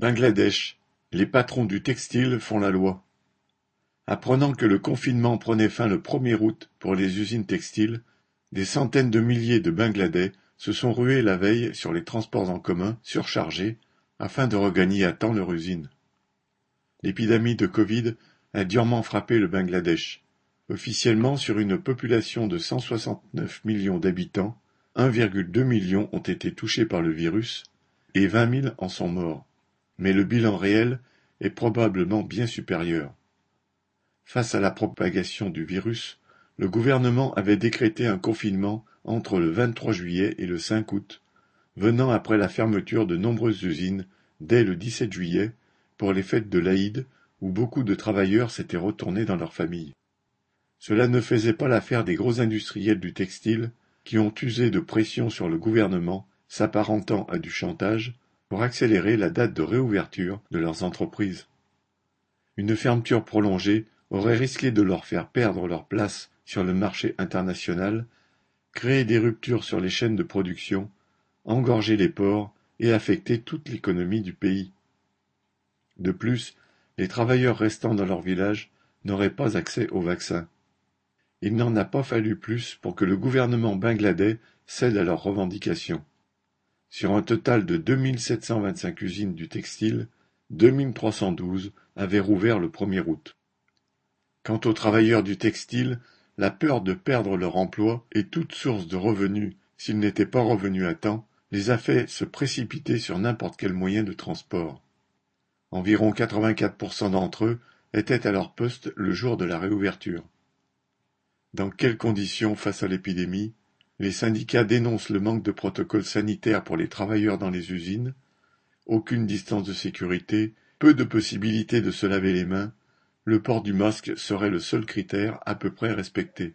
Bangladesh, les patrons du textile font la loi. Apprenant que le confinement prenait fin le 1er août pour les usines textiles, des centaines de milliers de Bangladais se sont rués la veille sur les transports en commun surchargés afin de regagner à temps leur usine. L'épidémie de Covid a durement frappé le Bangladesh. Officiellement, sur une population de 169 millions d'habitants, 1,2 million ont été touchés par le virus et 20 000 en sont morts mais le bilan réel est probablement bien supérieur. Face à la propagation du virus, le gouvernement avait décrété un confinement entre le 23 juillet et le 5 août, venant après la fermeture de nombreuses usines dès le 17 juillet pour les fêtes de l'Aïd où beaucoup de travailleurs s'étaient retournés dans leurs familles. Cela ne faisait pas l'affaire des gros industriels du textile qui ont usé de pression sur le gouvernement s'apparentant à du chantage pour accélérer la date de réouverture de leurs entreprises. Une fermeture prolongée aurait risqué de leur faire perdre leur place sur le marché international, créer des ruptures sur les chaînes de production, engorger les ports et affecter toute l'économie du pays. De plus, les travailleurs restant dans leur village n'auraient pas accès au vaccin. Il n'en a pas fallu plus pour que le gouvernement bangladais cède à leurs revendications. Sur un total de 2725 usines du textile, 2312 avaient rouvert le 1er août. Quant aux travailleurs du textile, la peur de perdre leur emploi et toute source de revenus s'ils n'étaient pas revenus à temps les a fait se précipiter sur n'importe quel moyen de transport. Environ 84% d'entre eux étaient à leur poste le jour de la réouverture. Dans quelles conditions face à l'épidémie les syndicats dénoncent le manque de protocoles sanitaires pour les travailleurs dans les usines, aucune distance de sécurité, peu de possibilités de se laver les mains, le port du masque serait le seul critère à peu près respecté.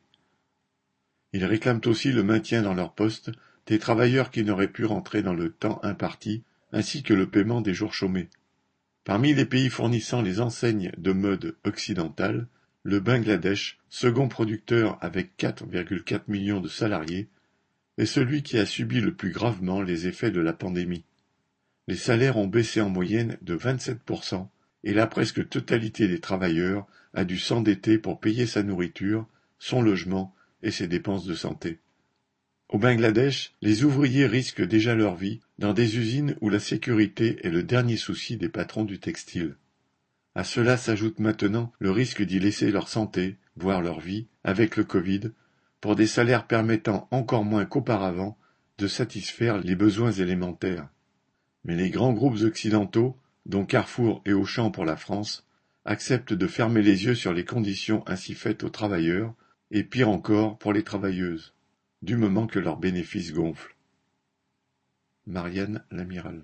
Ils réclament aussi le maintien dans leur poste des travailleurs qui n'auraient pu rentrer dans le temps imparti, ainsi que le paiement des jours chômés. Parmi les pays fournissant les enseignes de mode occidentales, le Bangladesh, second producteur avec 4,4 millions de salariés, est celui qui a subi le plus gravement les effets de la pandémie. Les salaires ont baissé en moyenne de 27% et la presque totalité des travailleurs a dû s'endetter pour payer sa nourriture, son logement et ses dépenses de santé. Au Bangladesh, les ouvriers risquent déjà leur vie dans des usines où la sécurité est le dernier souci des patrons du textile. À cela s'ajoute maintenant le risque d'y laisser leur santé, voire leur vie, avec le Covid, pour des salaires permettant encore moins qu'auparavant de satisfaire les besoins élémentaires. Mais les grands groupes occidentaux, dont Carrefour et Auchan pour la France, acceptent de fermer les yeux sur les conditions ainsi faites aux travailleurs, et pire encore pour les travailleuses, du moment que leurs bénéfices gonflent. Marianne Lamiral